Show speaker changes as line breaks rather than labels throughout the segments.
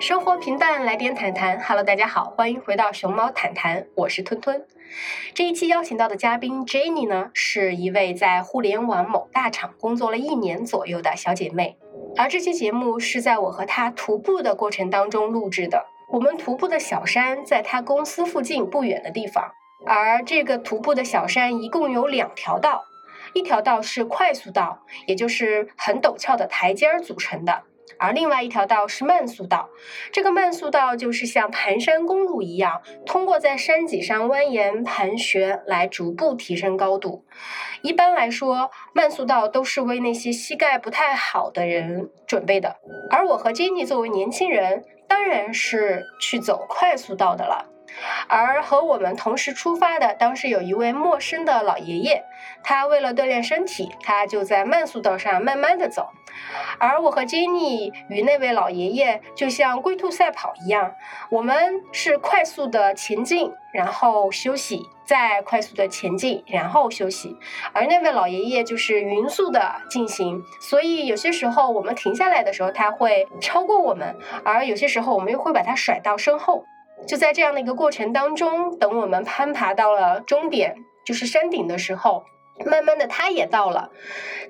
生活平淡，来点谈谈。Hello，大家好，欢迎回到熊猫谈谈，我是吞吞。这一期邀请到的嘉宾 Jenny 呢，是一位在互联网某大厂工作了一年左右的小姐妹。而这期节目是在我和她徒步的过程当中录制的。我们徒步的小山在她公司附近不远的地方，而这个徒步的小山一共有两条道，一条道是快速道，也就是很陡峭的台阶儿组成的。而另外一条道是慢速道，这个慢速道就是像盘山公路一样，通过在山脊上蜿蜒盘旋来逐步提升高度。一般来说，慢速道都是为那些膝盖不太好的人准备的。而我和 Jenny 作为年轻人，当然是去走快速道的了。而和我们同时出发的，当时有一位陌生的老爷爷，他为了锻炼身体，他就在慢速道上慢慢的走。而我和 Jenny 与那位老爷爷就像龟兔赛跑一样，我们是快速的前进，然后休息，再快速的前进，然后休息。而那位老爷爷就是匀速的进行，所以有些时候我们停下来的时候，他会超过我们，而有些时候我们又会把他甩到身后。就在这样的一个过程当中，等我们攀爬到了终点，就是山顶的时候，慢慢的他也到了，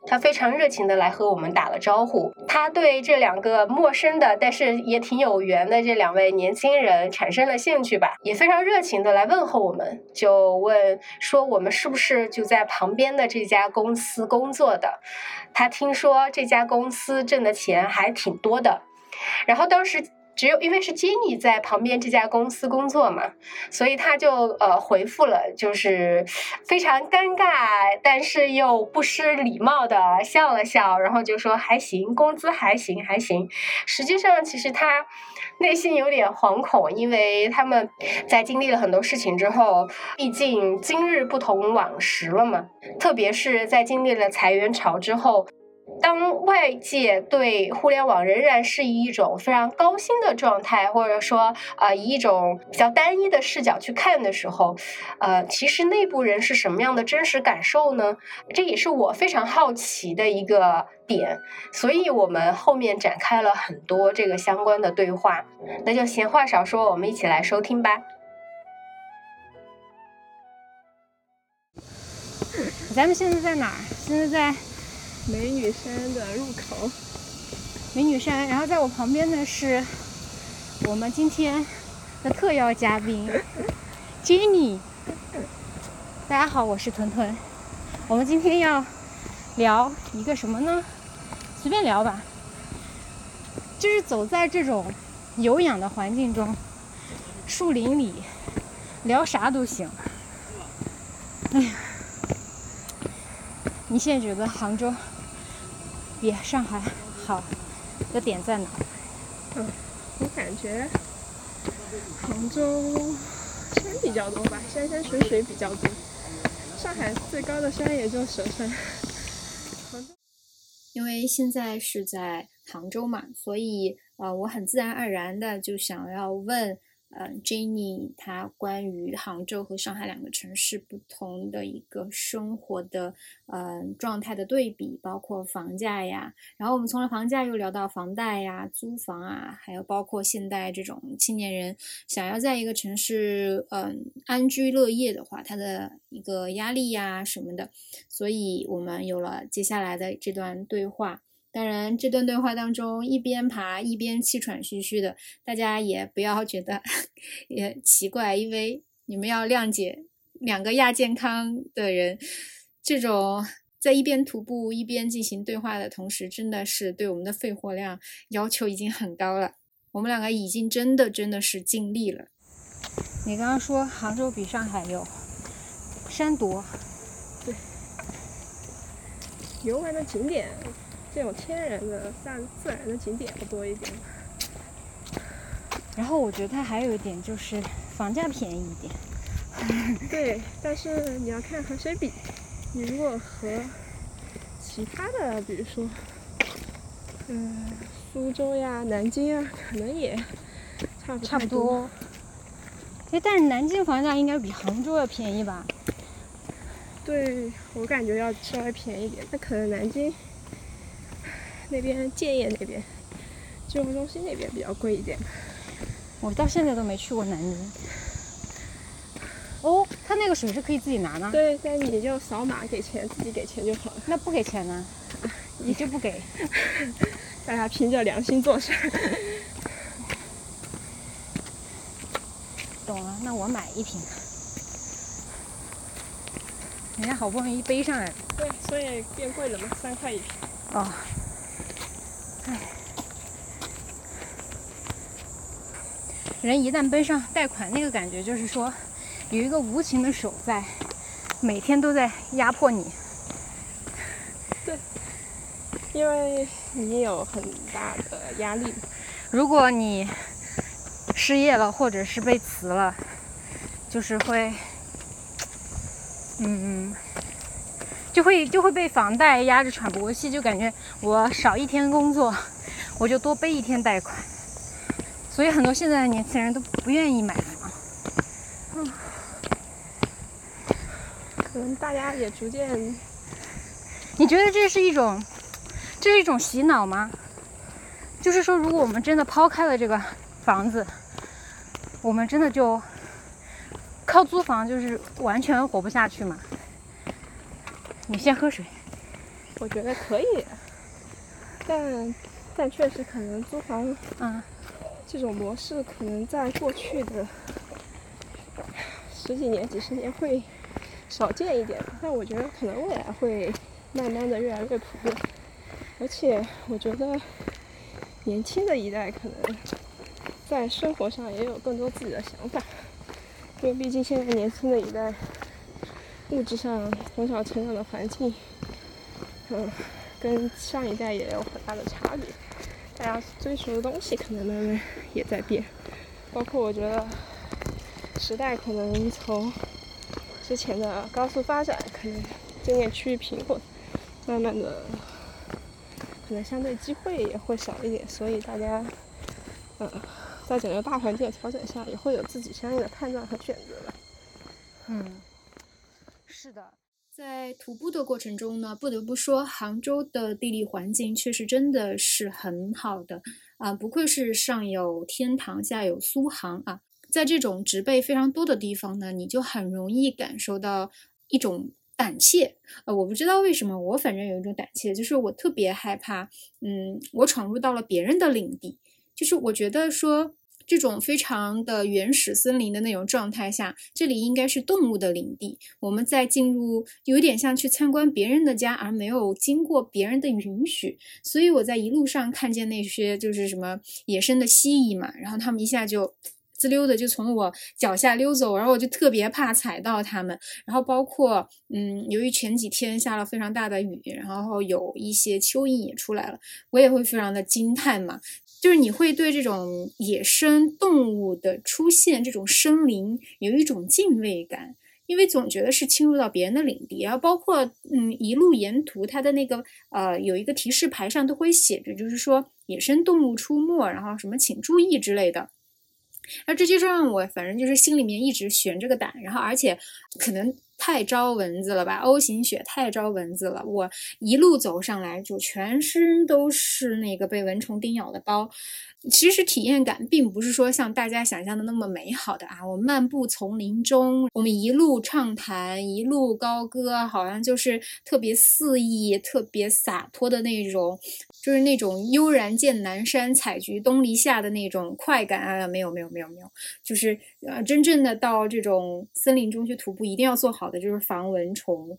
他非常热情的来和我们打了招呼。他对这两个陌生的，但是也挺有缘的这两位年轻人产生了兴趣吧，也非常热情的来问候我们，就问说我们是不是就在旁边的这家公司工作的？他听说这家公司挣的钱还挺多的，然后当时。只有因为是 Jenny 在旁边这家公司工作嘛，所以他就呃回复了，就是非常尴尬，但是又不失礼貌的笑了笑，然后就说还行，工资还行还行。实际上，其实他内心有点惶恐，因为他们在经历了很多事情之后，毕竟今日不同往时了嘛，特别是在经历了裁员潮之后。当外界对互联网仍然是以一种非常高薪的状态，或者说呃以一种比较单一的视角去看的时候，呃，其实内部人是什么样的真实感受呢？这也是我非常好奇的一个点，所以我们后面展开了很多这个相关的对话。那就闲话少说，我们一起来收听吧。
咱们现在在哪儿？现在在。
美女山的入口，
美女山。然后在我旁边的是我们今天的特邀嘉宾 Jenny。大家好，我是屯屯。我们今天要聊一个什么呢？随便聊吧。就是走在这种有氧的环境中，树林里，聊啥都行。哎呀，你现在觉得杭州？比上海好的点在哪？
嗯，我感觉杭州山比较多吧，山山水水比较多。上海最高的山也就佘山。杭州，
因为现在是在杭州嘛，所以呃，我很自然而然的就想要问。嗯，Jenny，她关于杭州和上海两个城市不同的一个生活的嗯状态的对比，包括房价呀，然后我们从了房价又聊到房贷呀、租房啊，还有包括现代这种青年人想要在一个城市嗯安居乐业的话，他的一个压力呀什么的，所以我们有了接下来的这段对话。当然，这段对话当中一边爬一边气喘吁吁的，大家也不要觉得 也奇怪，因为你们要谅解两个亚健康的人，这种在一边徒步一边进行对话的同时，真的是对我们的肺活量要求已经很高了。我们两个已经真的真的是尽力了。
你刚刚说杭州比上海有山多，
对，游玩的景点。这种天然的、大自然的景点会多一点。
然后我觉得它还有一点就是房价便宜一点。
对，但是你要看和谁比。你如果和其他的，比如说，嗯，苏州呀、南京啊，可能也差不
差不多。哎，但是南京房价应该比杭州要便宜吧？
对，我感觉要稍微便宜一点。那可能南京。那边建业那边购物中心那边比较贵一点。
我到现在都没去过南宁。哦，他那个水是可以自己拿呢？
对，那你就扫码给钱，自己给钱就好了。
那不给钱呢？你就不给？
大家凭着良心做事。
懂了，那我买一瓶。人家好不容易背上来了。
对，所以变贵了嘛，三块一瓶。
哦。人一旦背上贷款，那个感觉就是说，有一个无情的手在，每天都在压迫你。
对。因为你有很大的压力。
如果你失业了，或者是被辞了，就是会，嗯，就会就会被房贷压着喘不过气，就感觉我少一天工作，我就多背一天贷款。所以很多现在的年轻人都不愿意买房。
嗯，可能大家也逐渐，
你觉得这是一种？这是一种洗脑吗？就是说，如果我们真的抛开了这个房子，我们真的就靠租房，就是完全活不下去嘛？你先喝水。
我觉得可以，但但确实可能租房，
嗯，
这种模式可能在过去的十几年、几十年会少见一点，但我觉得可能未来会慢慢的越来越普遍。而且我觉得，年轻的一代可能在生活上也有更多自己的想法，因为毕竟现在年轻的一代物质上从小成长的环境，嗯，跟上一代也有很大的差别，大家追求的东西可能慢慢也在变，包括我觉得时代可能从之前的高速发展，可能渐渐趋于平稳，慢慢的。可能相对机会也会少一点，所以大家，嗯，在整个大环境的调整下，也会有自己相应的判断和选择吧。
嗯，
在徒步的过程中呢，不得不说，杭州的地理环境确实真的是很好的。啊，不愧是上有天堂，下有苏杭啊，在这种植被非常多的地方呢，你就很容易感受到一种。胆怯，呃，我不知道为什么，我反正有一种胆怯，就是我特别害怕，嗯，我闯入到了别人的领地，就是我觉得说这种非常的原始森林的那种状态下，这里应该是动物的领地，我们在进入有点像去参观别人的家，而没有经过别人的允许，所以我在一路上看见那些就是什么野生的蜥蜴嘛，然后他们一下就。滋溜的就从我脚下溜走，然后我就特别怕踩到它们。然后包括，嗯，由于前几天下了非常大的雨，然后有一些蚯蚓也出来了，我也会非常的惊叹嘛。就是你会对这种野生动物的出现，这种生灵有一种敬畏感，因为总觉得是侵入到别人的领地。然后包括，嗯，一路沿途它的那个呃有一个提示牌上都会写着，就是说野生动物出没，然后什么请注意之类的。那这就让我反正就是心里面一直悬着个胆，然后而且可能太招蚊子了吧，O 型血太招蚊子了，我一路走上来就全身都是那个被蚊虫叮咬的包。其实体验感并不是说像大家想象的那么美好的啊！我漫步丛林中，我们一路畅谈，一路高歌，好像就是特别肆意、特别洒脱的那种，就是那种悠然见南山，采菊东篱下的那种快感啊！没有，没有，没有，没有，就是呃，真正的到这种森林中去徒步，一定要做好的就是防蚊虫。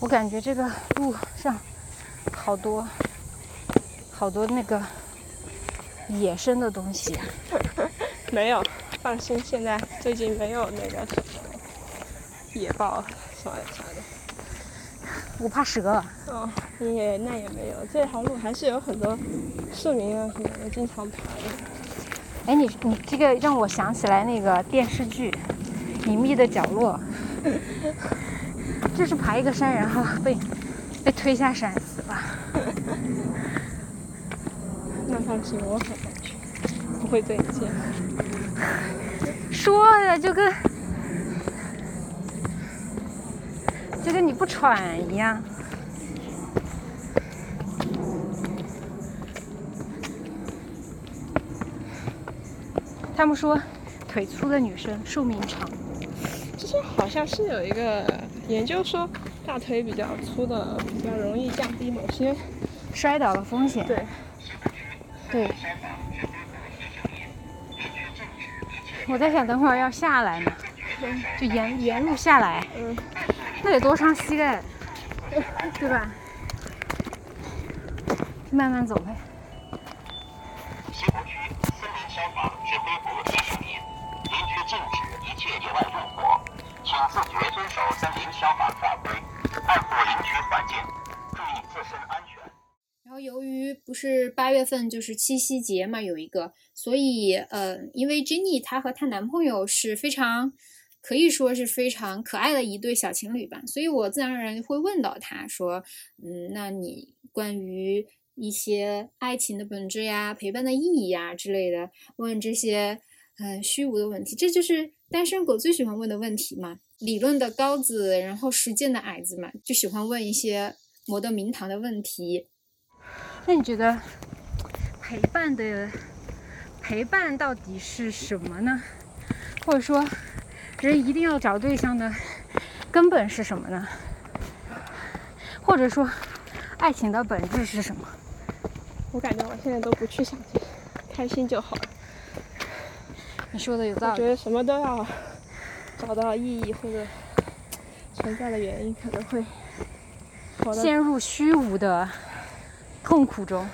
我感觉这个路上好多好多那个野生的东西。
没有，放心，现在最近没有那个野豹什么啥的。
我怕蛇。
哦，也那也没有，这条路还是有很多市民啊什么的经常爬的。
哎，你你这个让我想起来那个电视剧《隐秘的角落》。就是爬一个山，然后被被推下山死了。
那放心，我很安全，不会对你这样。
说的就跟就跟你不喘一样。他们说，腿粗的女生寿命长。
之前好像是有一个研究说，大腿比较粗的比较容易降低某些
摔倒的风险。
对，
对。我在想，等会儿要下来呢，就沿沿路下来，
嗯，
那得多伤膝盖，对吧？慢慢走呗。
西湖区森林消防指挥部提醒您：林区禁止一切野外用火，请自觉遵守森林消防法规，爱护林区环境，注意自身安全。
然后由于不是八月份就是七夕节嘛，有一个，所以呃，因为 Jenny 她和她男朋友是非常可以说是非常可爱的一对小情侣吧，所以我自然而然会问到他说，嗯，那你关于一些爱情的本质呀、陪伴的意义呀之类的，问这些嗯虚无的问题，这就是单身狗最喜欢问的问题嘛。理论的高子，然后实践的矮子嘛，就喜欢问一些模得名堂的问题。
那你觉得陪伴的陪伴到底是什么呢？或者说，人一定要找对象的根本是什么呢？或者说，爱情的本质是什么？
我感觉我现在都不去想这些，开心就好了。
你说的有道理。
我觉得什么都要找到意义或者存在的原因，可能会
陷入虚无的。痛苦中，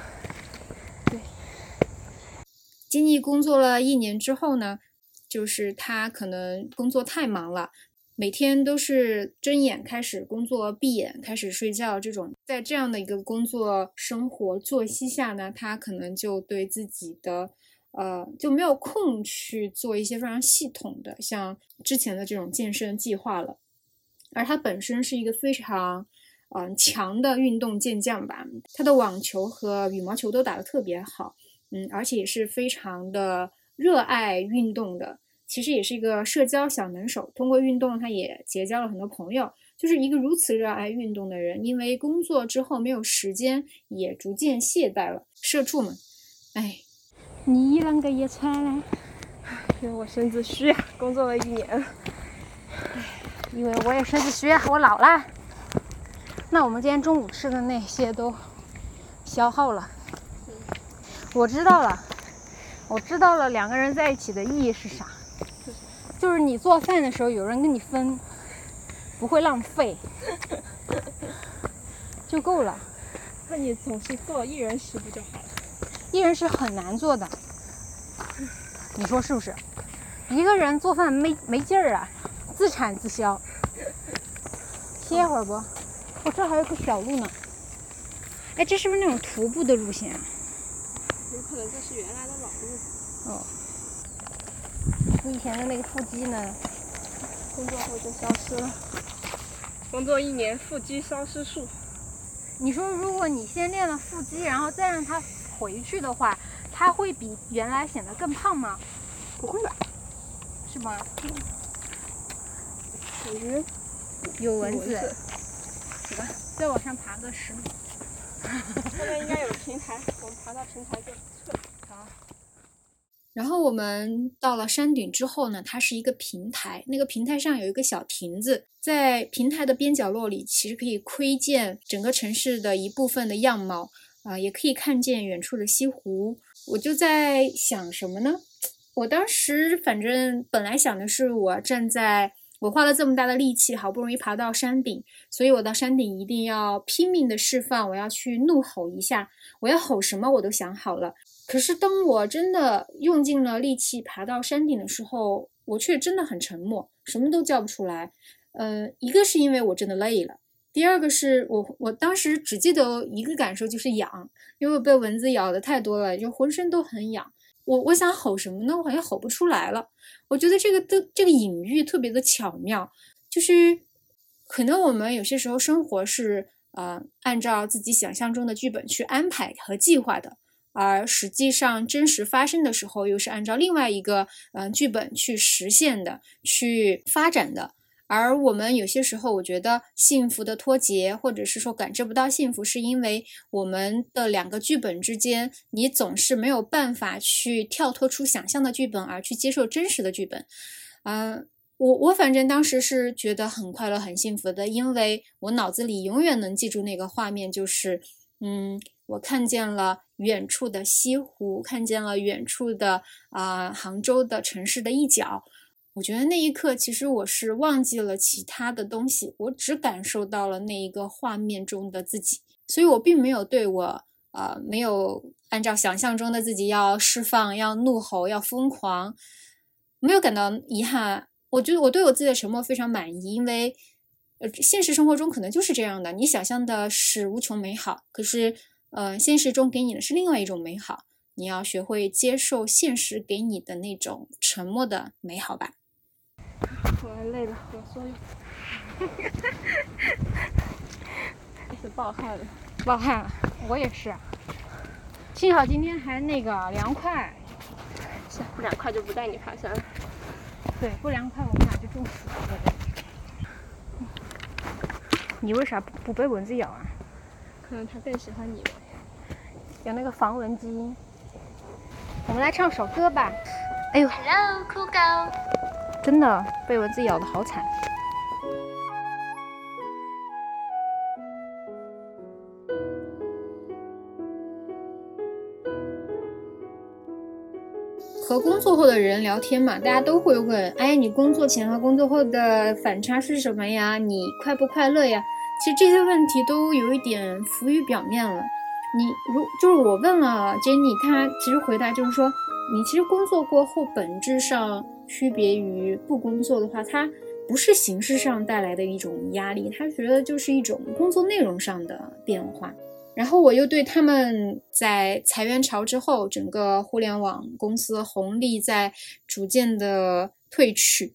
对。
经历工作了一年之后呢，就是他可能工作太忙了，每天都是睁眼开始工作，闭眼开始睡觉这种。在这样的一个工作生活作息下呢，他可能就对自己的呃就没有空去做一些非常系统的像之前的这种健身计划了。而他本身是一个非常。嗯，强的运动健将吧，他的网球和羽毛球都打得特别好，嗯，而且也是非常的热爱运动的。其实也是一个社交小能手，通过运动他也结交了很多朋友。就是一个如此热爱运动的人，因为工作之后没有时间，也逐渐懈怠了。社畜们，哎，
你啷个也穿嘞？
因为我身子虚啊，工作了一年。唉，
因为我也身子虚啊，我老了。那我们今天中午吃的那些都消耗了。我知道了，我知道了，两个人在一起的意义是啥？就是你做饭的时候有人跟你分，不会浪费，就够了。
那你总是做一人食不就好了？
一人食很难做的，你说是不是？一个人做饭没没劲儿啊，自产自销。歇会儿不？我这还有个小路呢，哎，这是不是那种徒步的路线啊？
有可能这是原来的老路。哦。
你以前的那个腹肌呢？
工作后就消失了。工作一年，腹肌消失术。
你说，如果你先练了腹肌，然后再让它回去的话，它会比原来显得更胖吗？
不会吧？
是吗？
感觉
有蚊子。走吧，再往上爬个十米。
后面应该有平台，我们爬到平台就撤。
好。
然后我们到了山顶之后呢，它是一个平台，那个平台上有一个小亭子，在平台的边角落里，其实可以窥见整个城市的一部分的样貌啊，也可以看见远处的西湖。我就在想什么呢？我当时反正本来想的是，我站在。我花了这么大的力气，好不容易爬到山顶，所以我到山顶一定要拼命的释放，我要去怒吼一下，我要吼什么我都想好了。可是当我真的用尽了力气爬到山顶的时候，我却真的很沉默，什么都叫不出来。呃，一个是因为我真的累了，第二个是我我当时只记得一个感受就是痒，因为我被蚊子咬的太多了，就浑身都很痒。我我想吼什么呢？我好像吼不出来了。我觉得这个的这个隐喻特别的巧妙，就是可能我们有些时候生活是呃按照自己想象中的剧本去安排和计划的，而实际上真实发生的时候又是按照另外一个嗯剧本去实现的、去发展的。而我们有些时候，我觉得幸福的脱节，或者是说感知不到幸福，是因为我们的两个剧本之间，你总是没有办法去跳脱出想象的剧本，而去接受真实的剧本。嗯，我我反正当时是觉得很快乐、很幸福的，因为我脑子里永远能记住那个画面，就是嗯，我看见了远处的西湖，看见了远处的啊杭州的城市的一角。我觉得那一刻，其实我是忘记了其他的东西，我只感受到了那一个画面中的自己，所以我并没有对我，呃，没有按照想象中的自己要释放、要怒吼、要疯狂，没有感到遗憾。我觉得我对我自己的沉默非常满意，因为，呃，现实生活中可能就是这样的，你想象的是无穷美好，可是，呃，现实中给你的是另外一种美好，你要学会接受现实给你的那种沉默的美好吧。
我累了，我说，开始暴汗了，
暴汗了，我也是。幸好今天还那个凉快，
不凉快就不带你爬山了。
对，不凉快我们俩就中暑了。你为啥不不被蚊子咬啊？
可能它更喜欢你吧。
有那个防蚊基因。我们来唱首歌吧。哎呦
，Hello，酷狗。
真的被蚊子咬的好惨。
和工作后的人聊天嘛，大家都会问：哎，你工作前和工作后的反差是什么呀？你快不快乐呀？其实这些问题都有一点浮于表面了。你如就是我问了 Jenny，她其实回答就是说，你其实工作过后本质上。区别于不工作的话，它不是形式上带来的一种压力，他觉得就是一种工作内容上的变化。然后我又对他们在裁员潮之后，整个互联网公司红利在逐渐的褪去，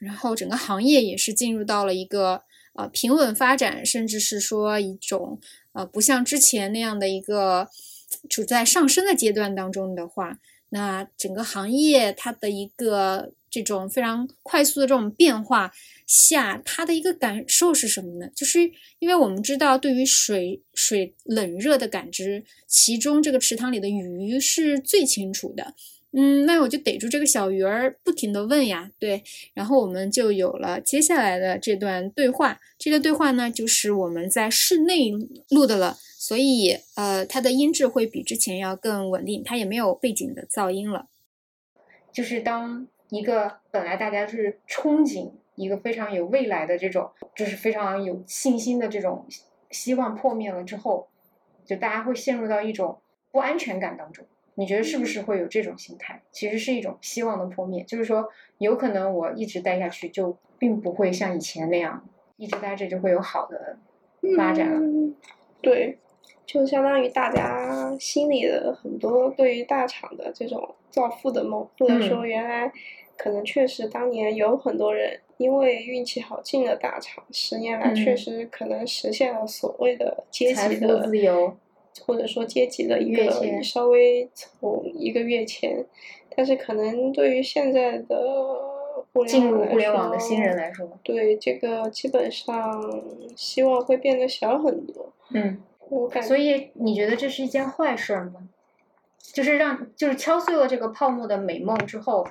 然后整个行业也是进入到了一个呃平稳发展，甚至是说一种呃不像之前那样的一个处在上升的阶段当中的话。那整个行业它的一个这种非常快速的这种变化下，它的一个感受是什么呢？就是因为我们知道，对于水水冷热的感知，其中这个池塘里的鱼是最清楚的。嗯，那我就逮住这个小鱼儿，不停的问呀，对，然后我们就有了接下来的这段对话。这个对话呢，就是我们在室内录的了。所以，呃，它的音质会比之前要更稳定，它也没有背景的噪音了。
就是当一个本来大家是憧憬一个非常有未来的这种，就是非常有信心的这种希望破灭了之后，就大家会陷入到一种不安全感当中。你觉得是不是会有这种心态？其实是一种希望的破灭，就是说，有可能我一直待下去，就并不会像以前那样一直待着就会有好的发展了。
对。就相当于大家心里的很多对于大厂的这种造富的梦，或者说原来可能确实当年有很多人因为运气好进了大厂，十年来确实可能实现了所谓的阶级的
自由，
或者说阶级的一个稍微从一个月前，但是可能对于现在的
进入互联网的新人来说，
对这个基本上希望会变得小很多。
嗯。我感所以你觉得这是一件坏事吗？就是让就是敲碎了这个泡沫的美梦之后，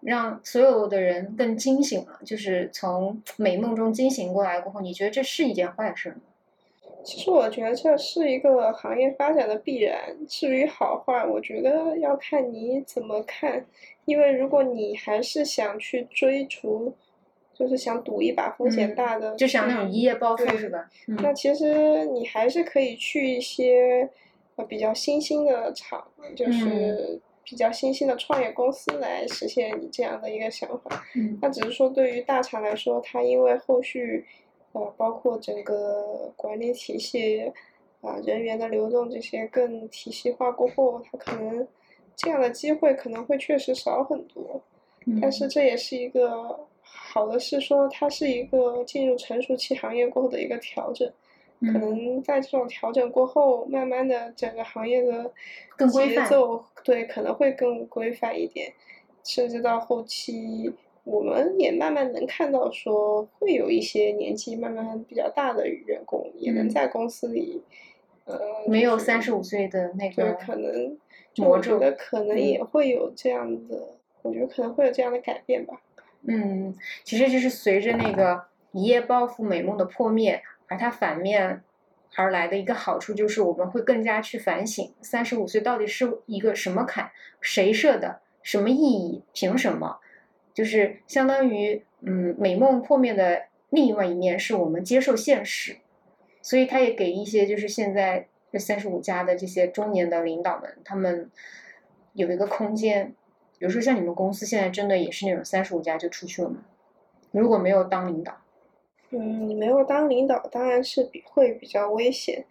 让所有的人更惊醒了，就是从美梦中惊醒过来过后，你觉得这是一件坏事吗？
其实我觉得这是一个行业发展的必然。至于好坏，我觉得要看你怎么看。因为如果你还是想去追逐。就是想赌一把风险大的，
就想那种一夜暴富是吧？
那其实你还是可以去一些呃比较新兴的厂，就是比较新兴的创业公司来实现你这样的一个想法。那只是说对于大厂来说，它因为后续呃包括整个管理体系啊人员的流动这些更体系化过后，它可能这样的机会可能会确实少很多。但是这也是一个。好的是说，它是一个进入成熟期行业过后的一个调整，可能在这种调整过后，慢慢的整个行业的节奏对可能会更规范一点，甚至到后期，我们也慢慢能看到，说会有一些年纪慢慢比较大的员工也能
嗯
在公司里，呃，
没有
就是
三十五岁的那，个
可能就我觉得可能
嗯
也会有这样的，我觉得可能会有这样的改变吧。
嗯，其实就是随着那个一夜暴富美梦的破灭，而它反面而来的一个好处就是我们会更加去反省三十五岁到底是一个什么坎，谁设的，什么意义，凭什么？就是相当于嗯，美梦破灭的另外一面是我们接受现实，所以他也给一些就是现在这三十五加的这些中年的领导们，他们有一个空间。比如说像你们公司现在真的也是那种三十五加就出去了吗？如果没有当领导，
嗯，没有当领导，当然是比会比较危险，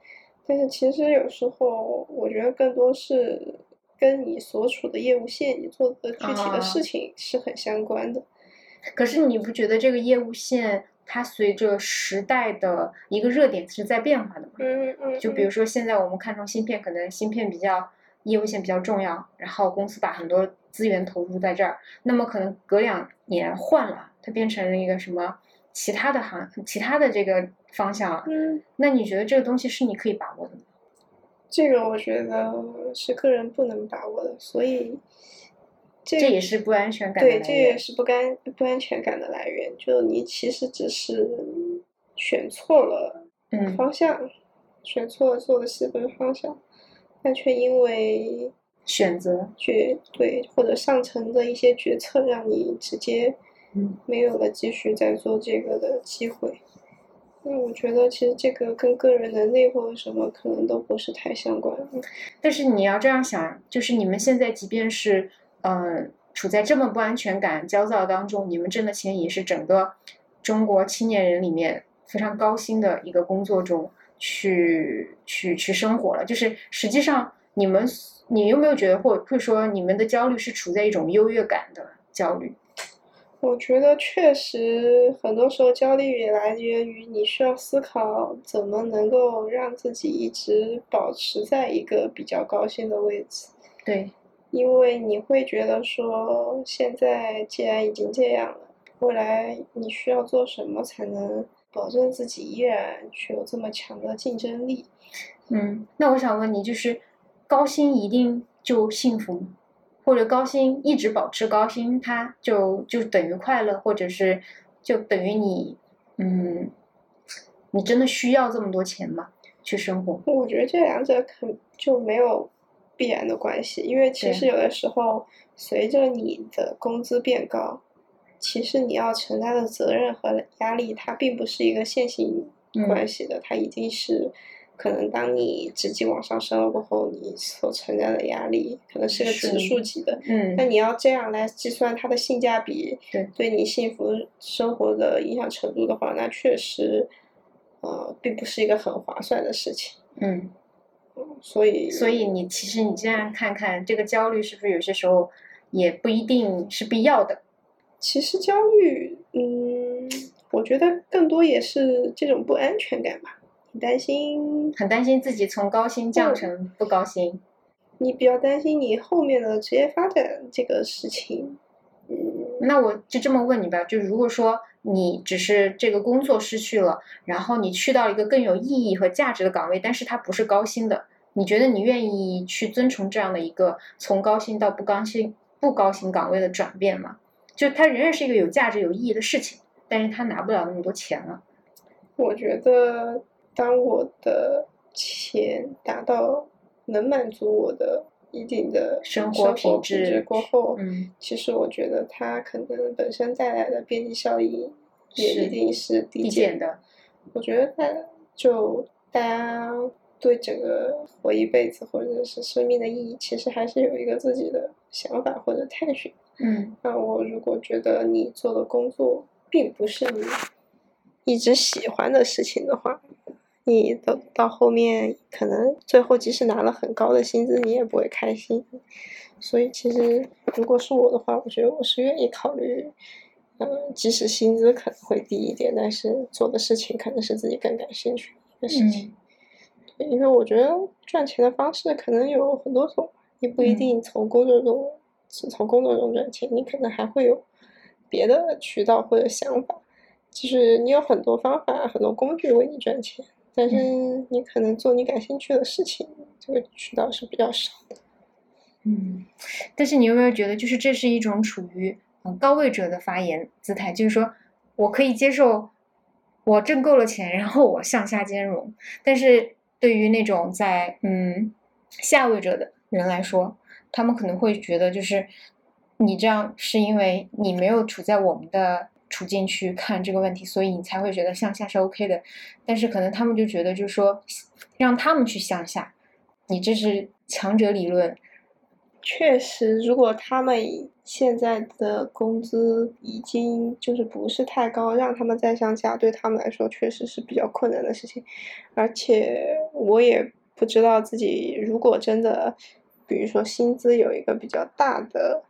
但是其实有时候我觉得更多是跟你所处的业务线、你做的具体
啊
的事情是很相关的。
可是你不觉得这个业务线它随着时代的一个热点是在变化的吗？
嗯嗯，
就比如说现在我们看重芯片，可能芯片比较业务线比较重要，然后公司把很多资源投入在这儿，那么可能隔两年换了，它变成了一个什么其他的行其他的这个方向了。
嗯，
那你觉得这个东西是你可以把握的吗？
这个我觉得是个人不能把握的，所以这
这也是不安全感的
对，这也。是不甘不安全感的来源。就你其实只是选错了
嗯
方向，选错了做的细分方向，但却因为
选择，
决对或者上层的一些决策，让你直接
嗯
没有了继续再做这个的机会。那我觉得其实这个跟个人能力或者什么可能都不是太相关。
但是你要这样想，就是你们现在即便是呃处在这么不安全感、焦躁当中，你们挣的钱也是整个中国青年人里面非常高薪的一个工作中去去去生活了。就是实际上你们，你有没有觉得或会说你们的焦虑是处在一种优越感的焦虑？
我觉得确实很多时候焦虑也来源于你需要思考怎么能够让自己一直保持在一个比较高兴的位置，
对，
因为你会觉得说现在既然已经这样了，未来你需要做什么才能保证自己依然具有这么强的竞争力？
嗯，那我想问你，就是高薪一定就幸福吗？或者高薪一直保持高薪，它就就等于快乐，或者是就等于你，嗯，你真的需要这么多钱吗？去生活？
我觉得这两者可就没有必然的关系，因为其实有的时候随着你的工资变高，其实你要承担的责任和压力，它并不是一个线性关系的，它一定是可能当你职级往上升了过后，你所承担的压力可能是个指数级的。
嗯
那你要这样来计算它的性价比，
对
对你幸福生活的影响程度的话，那确实，呃，并不是一个很划算的事情。
嗯，
所以，
所以你其实你这样看看，这个焦虑是不是有些时候也不一定是必要的？
其实焦虑，嗯，我觉得更多也是这种不安全感吧。你担心，
很担心自己从高薪降
嗯
成不高薪。
你比较担心你后面的职业发展这个事情。嗯，
那我就这么问你吧，就如果说你只是这个工作失去了，然后你去到一个更有意义和价值的岗位，但是它不是高薪的，你觉得你愿意去遵从这样的一个从高薪到不高薪不高薪岗位的转变吗？就它仍然是一个有价值、有意义的事情，但是它拿不了那么多钱了。
我觉得当我的钱达到能满足我的一定的
生
活
活品
质
质
过后，
嗯，
其实我觉得它可能本身带来的边际效益也一定是递减
的。
我觉得它就大家对整个活一辈子或者是生命的意义，其实还是有一个自己的想法或者探寻。
嗯
那我如果觉得你做的工作并不是你一直喜欢的事情的话，你到到后面可能最后即使拿了很高的薪资，你也不会开心。所以其实如果是我的话，我觉得我是愿意考虑，呃，即使薪资可能会低一点，但是做的事情可能是自己更感兴趣的事情。
嗯
因为我觉得赚钱的方式可能有很多种，你不一
嗯
定从工作中只从工作中赚钱，你可能还会有别的渠道或者想法，就是你有很多方法、很多工具为你赚钱，但是你可能做你感兴趣的事情，这个渠道是比较少的。
嗯，但是你有没有觉得，就是这是一种处于嗯高位者的发言姿态，就是说我可以接受我挣够了钱，然后我向下兼容，但是对于那种在嗯下位者的人来说，他们可能会觉得就是你这样是因为你没有处在我们的处境去看这个问题，所以你才会觉得向下是 OK 的，但是可能他们就觉得就是说让他们去向下，你这是强者理论。
确实，如果他们现在的工资已经就是不是太高，让他们再向下，对他们来说确实是比较困难的事情。而且我也不知道自己如果真的，比如说薪资有一个比较大的，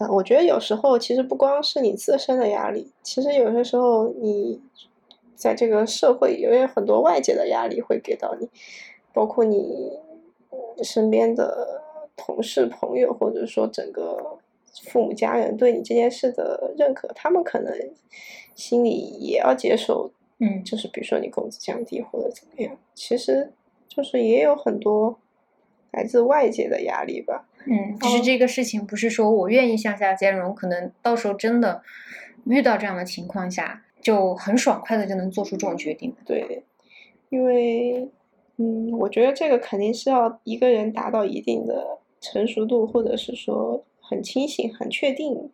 呃，我觉得有时候其实不光是你自身的压力，其实有些时候你在这个社会因为很多外界的压力会给到你，包括你身边的。同事、朋友，或者说整个父母家人对你这件事的认可，他们可能心里也要接受。
嗯，
就是比如说你工资降低或者怎么样，其实就是也有很多来自外界的压力吧。
嗯，其实这个事情不是说我愿意向下兼容，可能到时候真的遇到这样的情况下，就很爽快的就能做出这种决定。
对，因为嗯，我觉得这个肯定是要一个人达到一定的。成熟度，或者是说很清醒、很确定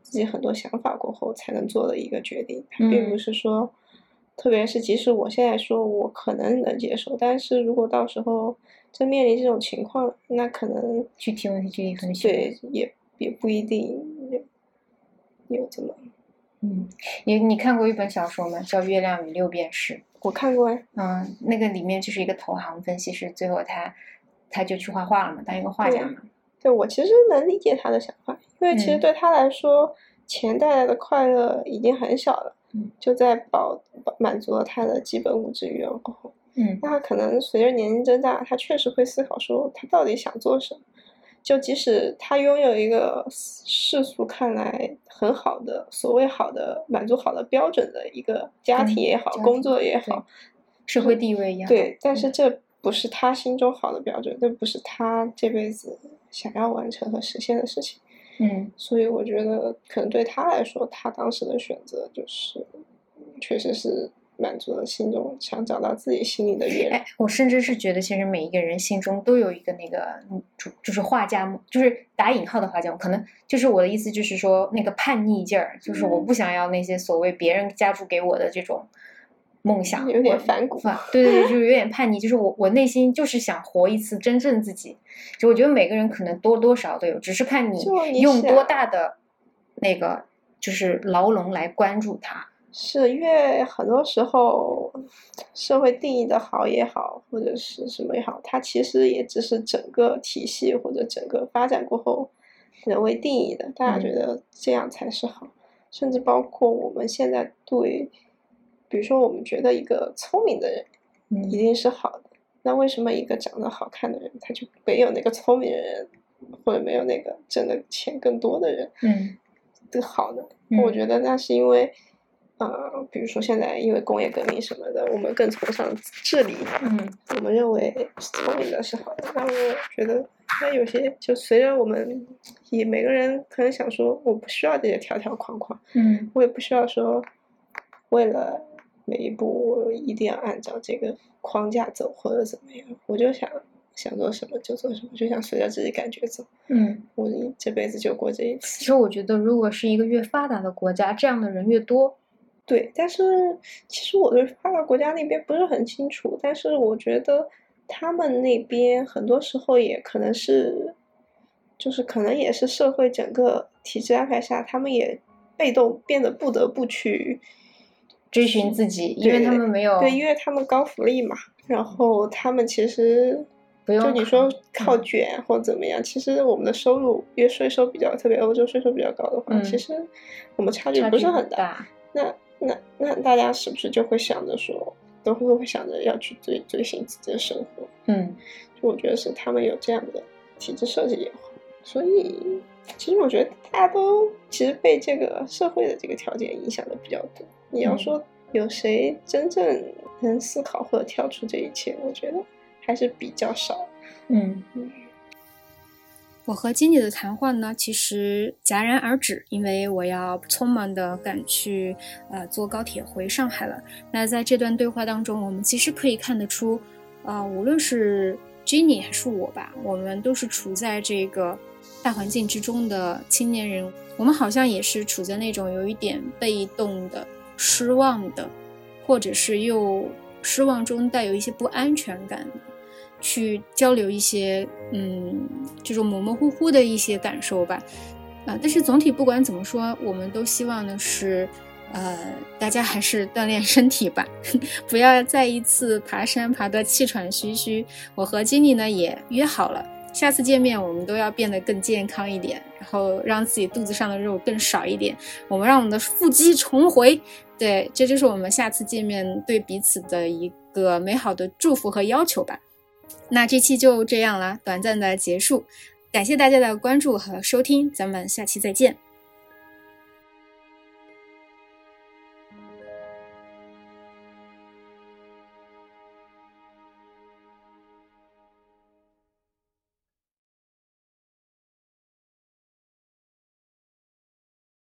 自己很多想法过后才能做的一个决定，并不是说，特别是即使我现在说我可能能接受，但是如果到时候真面临这种情况，那可能
具体问题具体分析，
对，也也不一定有有这么。
嗯，你你看过一本小说吗？叫《月亮与六便士》。
我看过。
嗯，那个里面就是一个投行分析师，最后他。他就去画画了嘛，当一个画家嘛。
对，我其实能理解他的想法，因为其实对他来说，钱带来的快乐已经很小了，就在保满足了他的基本物质欲望过后，
嗯，
那他可能随着年龄增大，他确实会思考说，他到底想做什么。就即使他拥有一个世俗看来很好的、所谓好的、满足好的标准的一个家庭也好，工作也好，
社会地位也好，
对，但是这。不是他心中好的标准，这不是他这辈子想要完成和实现的事情。
嗯，
所以我觉得可能对他来说，他当时的选择就是，确实是满足了心中想找到自己心里的月亮。
哎，我甚至是觉得，其实每一个人心中都有一个那个，就就是画家梦，就是打引号的画家梦。可能就是我的意思，就是说那个叛逆劲儿，就是我不想要那些所谓别人加注给我的这种。梦想
有点反骨，
对对对，就是有点叛逆，就是我我内心就是想活一次真正自己，就我觉得每个人可能多多少都有，只是看你用多大的那个就是牢笼来关注它。
是因为很多时候社会定义的好也好，或者是什么也好，它其实也只是整个体系或者整个发展过后人为定义的，大家觉得这样才是好，甚至包括我们现在对。比如说，我们觉得一个聪明的人一定是好的，那为什么一个长得好看的人他就没有那个聪明的人，或者没有那个挣的钱更多的人，
嗯，
的好呢？我觉得那是因为，呃，比如说现在因为工业革命什么的，我们更崇尚治理，
嗯，
我们认为聪明的是好的。那我觉得，那有些就随着我们以每个人可能想说，我不需要这些条条框框，
嗯，
我也不需要说为了。每一步我一定要按照这个框架走，或者怎么样？我就想想做什么就做什么，就想随着自己感觉走。
嗯，
我这辈子就过这一次。
其实我觉得，如果是一个越发达的国家，这样的人越多。
对，但是其实我对发达国家那边不是很清楚，但是我觉得他们那边很多时候也可能是，就是可能也是社会整个体制安排下，他们也被动变得不得不去。
追寻自己，因为他们没有
对，因为他们高福利嘛，然后他们其实
不用
就你说靠卷或怎么样，其实我们的收入因为税收比较特别，欧洲税收比较高的话，其实我们差距不是很大。那那那大家是不是就会想着说，都会会想着要去追追寻自己的生活？
嗯，
就我觉得是他们有这样的体制设计也好，所以其实我觉得大家都其实被这个社会的这个条件影响的比较多。你要说有谁真正能思考或者跳出这一切，我觉得还是比较少。
嗯
我和经理的谈话呢，其实戛然而止，因为我要匆忙的赶去呃坐高铁回上海了。那在这段对话当中，我们其实可以看得出，啊、无论是 Jenny 还是我吧，我们都是处在这个大环境之中的青年人，我们好像也是处在那种有一点被动的、失望的，或者是又失望中带有一些不安全感的。去交流一些嗯这种模模糊糊的一些感受吧，啊，但是总体不管怎么说，我们都希望的是，呃，大家还是锻炼身体吧，不要再一次爬山爬得气喘吁吁。我和金妮呢也约好了，下次见面我们都要变得更健康一点，然后让自己肚子上的肉更少一点，我们让我们的腹肌重回。对，这就是我们下次见面对彼此的一个美好的祝福和要求吧。那这期就这样了，短暂的结束，感谢大家的关注和收听，咱们下期再见。